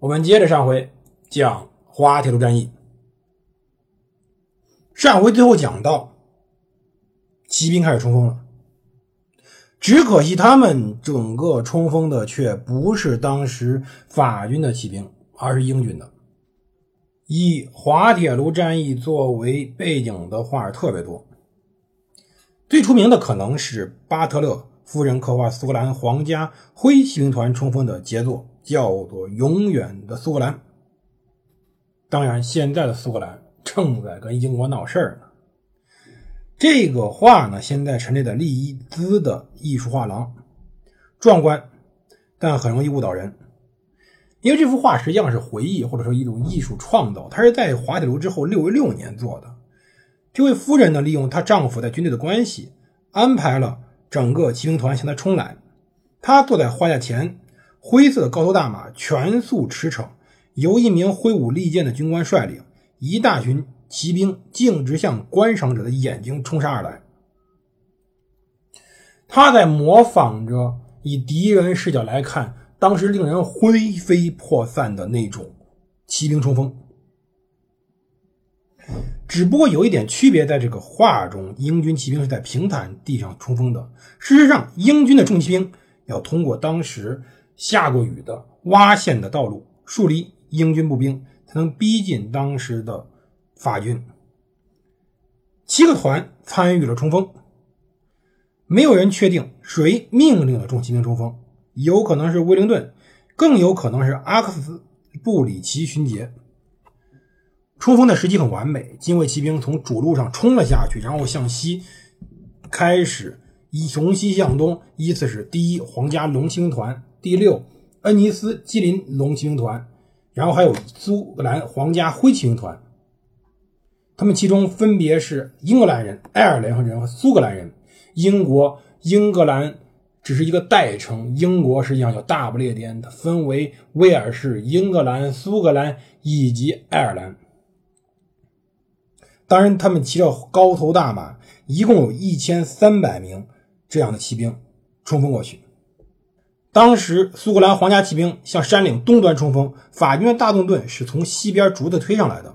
我们接着上回讲滑铁卢战役。上回最后讲到，骑兵开始冲锋了。只可惜，他们整个冲锋的却不是当时法军的骑兵，而是英军的。以滑铁卢战役作为背景的画特别多，最出名的可能是巴特勒夫人刻画苏格兰皇家灰骑兵团冲锋的杰作，叫做《永远的苏格兰》。当然，现在的苏格兰正在跟英国闹事儿呢。这个画呢，现在陈列在利兹的艺术画廊，壮观，但很容易误导人。因为这幅画实际上是回忆或者说一种艺术创造，它是在滑铁卢之后六十六年做的。这位夫人呢，利用她丈夫在军队的关系，安排了整个骑兵团向她冲来。她坐在画架前，灰色的高头大马全速驰骋，由一名挥舞利剑的军官率领，一大群。骑兵径直向观赏者的眼睛冲杀而来，他在模仿着以敌人视角来看当时令人灰飞魄散的那种骑兵冲锋。只不过有一点区别，在这个画中，英军骑兵是在平坦地上冲锋的。事实上，英军的重骑兵要通过当时下过雨的洼陷的道路，树立英军步兵，才能逼近当时的。法军七个团参与了冲锋，没有人确定谁命令了重骑兵冲锋，有可能是威灵顿，更有可能是阿克斯布里奇勋杰。冲锋的时机很完美，精卫骑兵从主路上冲了下去，然后向西开始，以从西向东，依次是第一皇家龙骑兵团、第六恩尼斯基林龙骑兵团，然后还有苏格兰皇家灰骑兵团。他们其中分别是英格兰人、爱尔兰人和苏格兰人。英国、英格兰只是一个代称，英国实际上叫大不列颠，它分为威尔士、英格兰、苏格兰以及爱尔兰。当然，他们骑着高头大马，一共有一千三百名这样的骑兵冲锋过去。当时，苏格兰皇家骑兵向山岭东端冲锋，法军的大纵队是从西边逐的推上来的，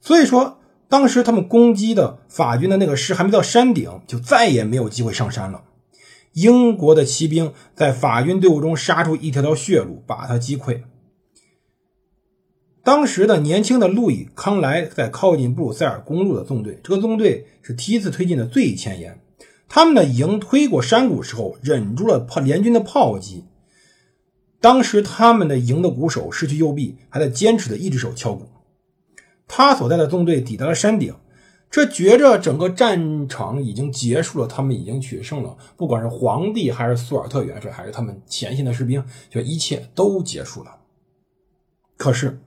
所以说。当时他们攻击的法军的那个师还没到山顶，就再也没有机会上山了。英国的骑兵在法军队伍中杀出一条条血路，把他击溃。当时的年轻的路易康莱在靠近布鲁塞尔公路的纵队，这个纵队是第一次推进的最前沿。他们的营推过山谷时候，忍住了炮联军的炮击。当时他们的营的鼓手失去右臂，还在坚持的一只手敲鼓。他所在的纵队抵达了山顶，这觉着整个战场已经结束了，他们已经取胜了。不管是皇帝，还是苏尔特元帅，还是他们前线的士兵，就一切都结束了。可是，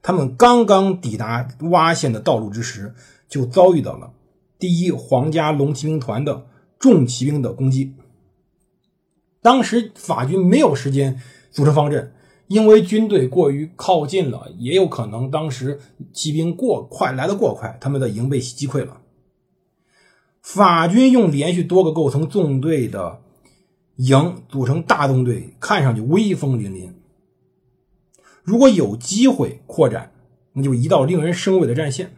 他们刚刚抵达洼陷的道路之时，就遭遇到了第一皇家龙骑兵团的重骑兵的攻击。当时法军没有时间组成方阵。因为军队过于靠近了，也有可能当时骑兵过快来的过快，他们的营被击溃了。法军用连续多个构成纵队的营组成大纵队，看上去威风凛凛。如果有机会扩展，那就一道令人生畏的战线，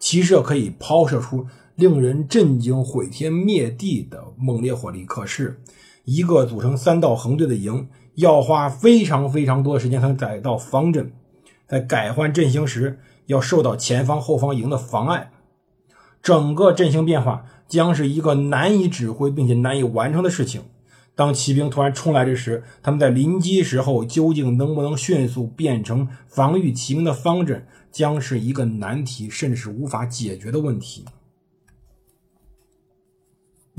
骑射可以抛射出令人震惊、毁天灭地的猛烈火力。可是，一个组成三道横队的营。要花非常非常多的时间才能改到方阵，在改换阵型时要受到前方后方营的妨碍，整个阵型变化将是一个难以指挥并且难以完成的事情。当骑兵突然冲来之时，他们在临机时候究竟能不能迅速变成防御骑兵的方阵，将是一个难题，甚至是无法解决的问题。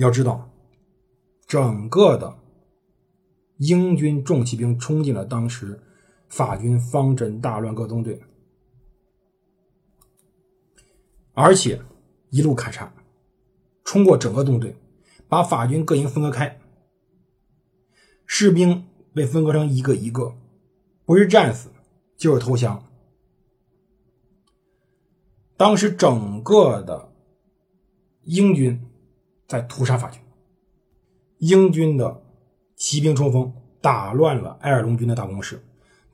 要知道，整个的。英军重骑兵冲进了当时法军方阵大乱各纵队，而且一路砍杀，冲过整个纵队，把法军各营分割开，士兵被分割成一个一个，不是战死就是投降。当时整个的英军在屠杀法军，英军的骑兵冲锋打乱了埃尔隆军的大攻势，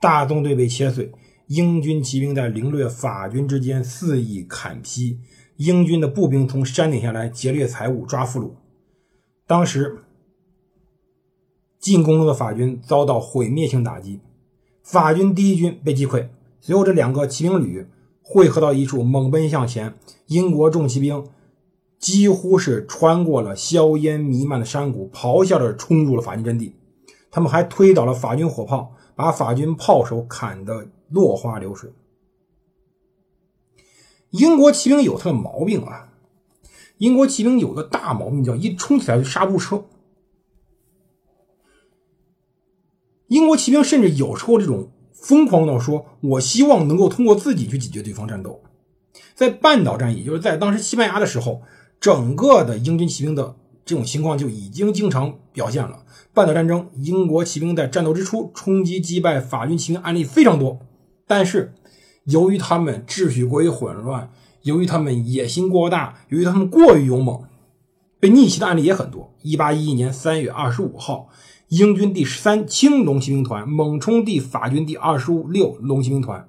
大纵队被切碎，英军骑兵在凌掠法军之间肆意砍劈，英军的步兵从山顶下来劫掠财物、抓俘虏。当时进攻中的法军遭到毁灭性打击，法军第一军被击溃，随后这两个骑兵旅。汇合到一处，猛奔向前。英国重骑兵几乎是穿过了硝烟弥漫的山谷，咆哮着冲入了法军阵地。他们还推倒了法军火炮，把法军炮手砍得落花流水。英国骑兵有他的毛病啊！英国骑兵有个大毛病，叫一冲起来就刹不住车。英国骑兵甚至有时候这种。疯狂到说：“我希望能够通过自己去解决对方战斗。”在半岛战役，就是在当时西班牙的时候，整个的英军骑兵的这种情况就已经经常表现了。半岛战争，英国骑兵在战斗之初冲击击败法军骑兵案例非常多，但是由于他们秩序过于混乱，由于他们野心过大，由于他们过于勇猛，被逆袭的案例也很多。一八一一年三月二十五号。英军第十三轻龙骑兵团猛冲第法军第二十六龙骑兵团，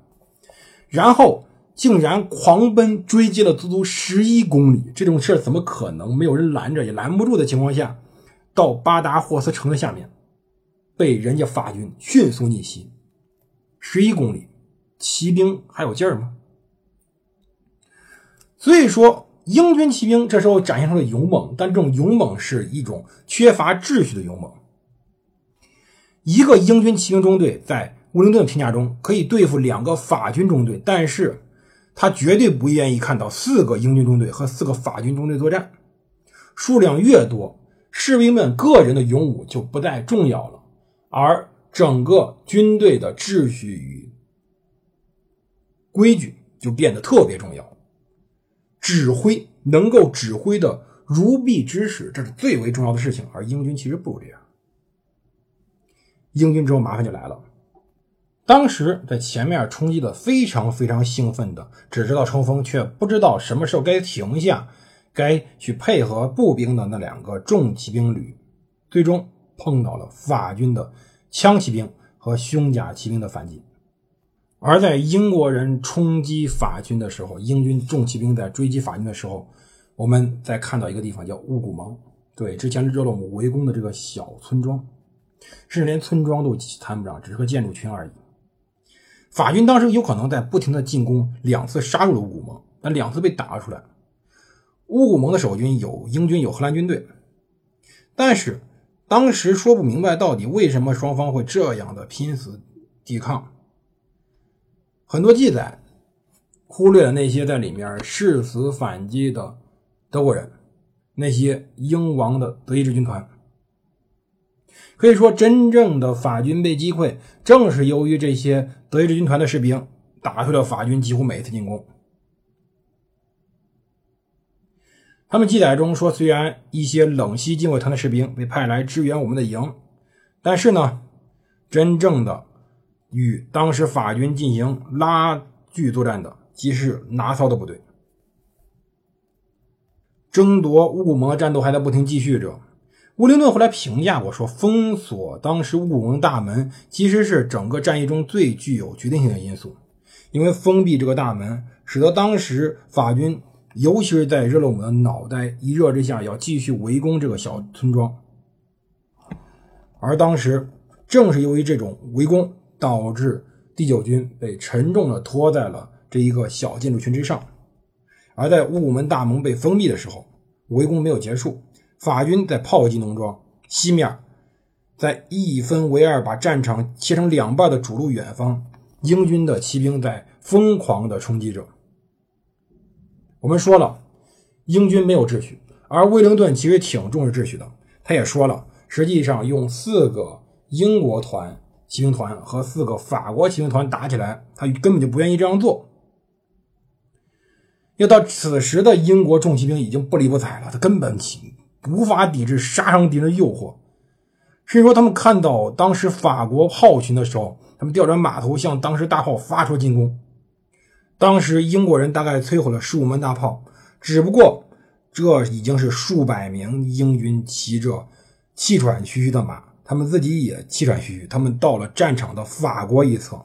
然后竟然狂奔追击了足足十一公里。这种事怎么可能？没有人拦着，也拦不住的情况下，到巴达霍斯城的下面，被人家法军迅速逆袭。十一公里，骑兵还有劲儿吗？所以说，英军骑兵这时候展现出了勇猛，但这种勇猛是一种缺乏秩序的勇猛。一个英军骑兵中队在乌灵顿评价中可以对付两个法军中队，但是他绝对不愿意看到四个英军中队和四个法军中队作战。数量越多，士兵们个人的勇武就不再重要了，而整个军队的秩序与规矩就变得特别重要。指挥能够指挥的如臂指使，这是最为重要的事情。而英军其实不如这样。英军之后麻烦就来了。当时在前面冲击的非常非常兴奋的，只知道冲锋，却不知道什么时候该停下，该去配合步兵的那两个重骑兵旅，最终碰到了法军的枪骑兵和胸甲骑兵的反击。而在英国人冲击法军的时候，英军重骑兵在追击法军的时候，我们在看到一个地方叫乌古蒙，对，之前热洛姆围攻的这个小村庄。甚至连村庄都谈不上，只是个建筑群而已。法军当时有可能在不停的进攻，两次杀入了乌古蒙，但两次被打了出来。乌古蒙的守军有英军，有荷兰军队，但是当时说不明白到底为什么双方会这样的拼死抵抗。很多记载忽略了那些在里面誓死反击的德国人，那些英王的德意志军团。可以说，真正的法军被击溃，正是由于这些德意志军团的士兵打退了法军几乎每一次进攻。他们记载中说，虽然一些冷西近卫团的士兵被派来支援我们的营，但是呢，真正的与当时法军进行拉锯作战的，即是拿骚的部队。争夺乌古蒙的战斗还在不停继续着。乌灵顿后来评价过，说封锁当时乌古蒙大门其实是整个战役中最具有决定性的因素，因为封闭这个大门，使得当时法军，尤其是在热洛姆的脑袋一热之下，要继续围攻这个小村庄。而当时正是由于这种围攻，导致第九军被沉重的拖在了这一个小建筑群之上。而在乌古门大门被封闭的时候，围攻没有结束。法军在炮击农庄西面，在一分为二把战场切成两半的主路远方，英军的骑兵在疯狂的冲击着。我们说了，英军没有秩序，而威灵顿其实挺重视秩序的。他也说了，实际上用四个英国团骑兵团和四个法国骑兵团打起来，他根本就不愿意这样做。要到此时的英国重骑兵已经不理不睬了，他根本起无法抵制杀伤敌人的诱惑。甚至说，他们看到当时法国炮群的时候，他们调转马头向当时大炮发出进攻。当时英国人大概摧毁了十五门大炮，只不过这已经是数百名英军骑着气喘吁吁的马，他们自己也气喘吁吁。他们到了战场的法国一侧，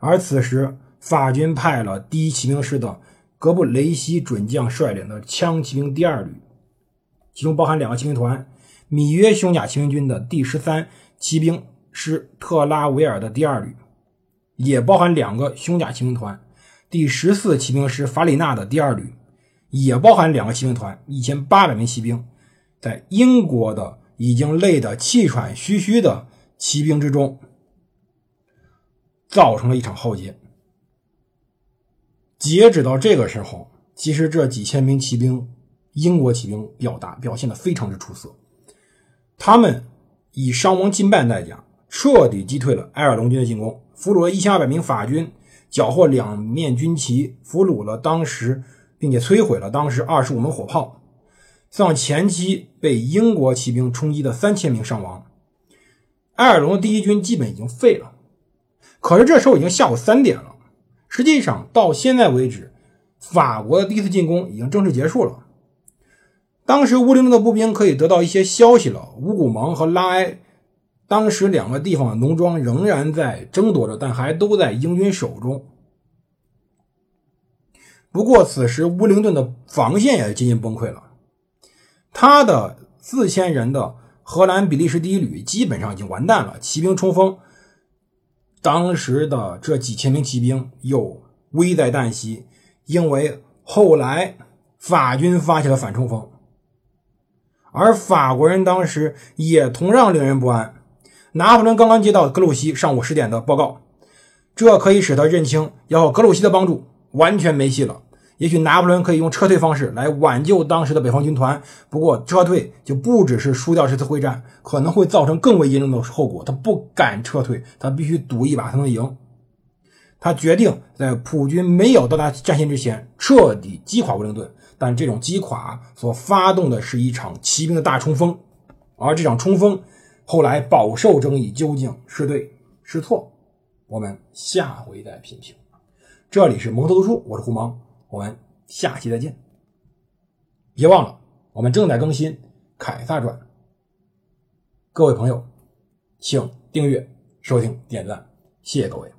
而此时法军派了第一骑兵师的。格布雷西准将率领的枪骑兵第二旅，其中包含两个骑兵团：米约胸甲骑兵军的第十三骑兵师特拉维尔的第二旅，也包含两个胸甲骑兵团：第十四骑兵师法里纳的第二旅，也包含两个骑兵团，一千八百名骑兵，在英国的已经累得气喘吁吁的骑兵之中，造成了一场浩劫。截止到这个时候，其实这几千名骑兵，英国骑兵表达表现的非常之出色。他们以伤亡近半代价，彻底击退了埃尔隆军的进攻，俘虏了一千二百名法军，缴获两面军旗，俘虏了当时，并且摧毁了当时二十五门火炮，像前期被英国骑兵冲击的三千名伤亡。埃尔隆的第一军基本已经废了。可是这时候已经下午三点了。实际上，到现在为止，法国的第一次进攻已经正式结束了。当时乌灵顿的步兵可以得到一些消息了，乌古蒙和拉埃，当时两个地方的农庄仍然在争夺着，但还都在英军手中。不过，此时乌灵顿的防线也接近崩溃了，他的四千人的荷兰比利时第一旅基本上已经完蛋了，骑兵冲锋。当时的这几千名骑兵又危在旦夕，因为后来法军发起了反冲锋，而法国人当时也同样令人不安。拿破仑刚刚接到格鲁希上午十点的报告，这可以使他认清要格鲁希的帮助完全没戏了。也许拿破仑可以用撤退方式来挽救当时的北方军团，不过撤退就不只是输掉这次会战，可能会造成更为严重的后果。他不敢撤退，他必须赌一把才能赢。他决定在普军没有到达战线之前彻底击垮威灵顿，但这种击垮所发动的是一场骑兵的大冲锋，而这场冲锋后来饱受争议，究竟是对是错？我们下回再品评。这里是蒙头读书，我是胡芒。我们下期再见！别忘了，我们正在更新《凯撒传》，各位朋友，请订阅、收听、点赞，谢谢各位。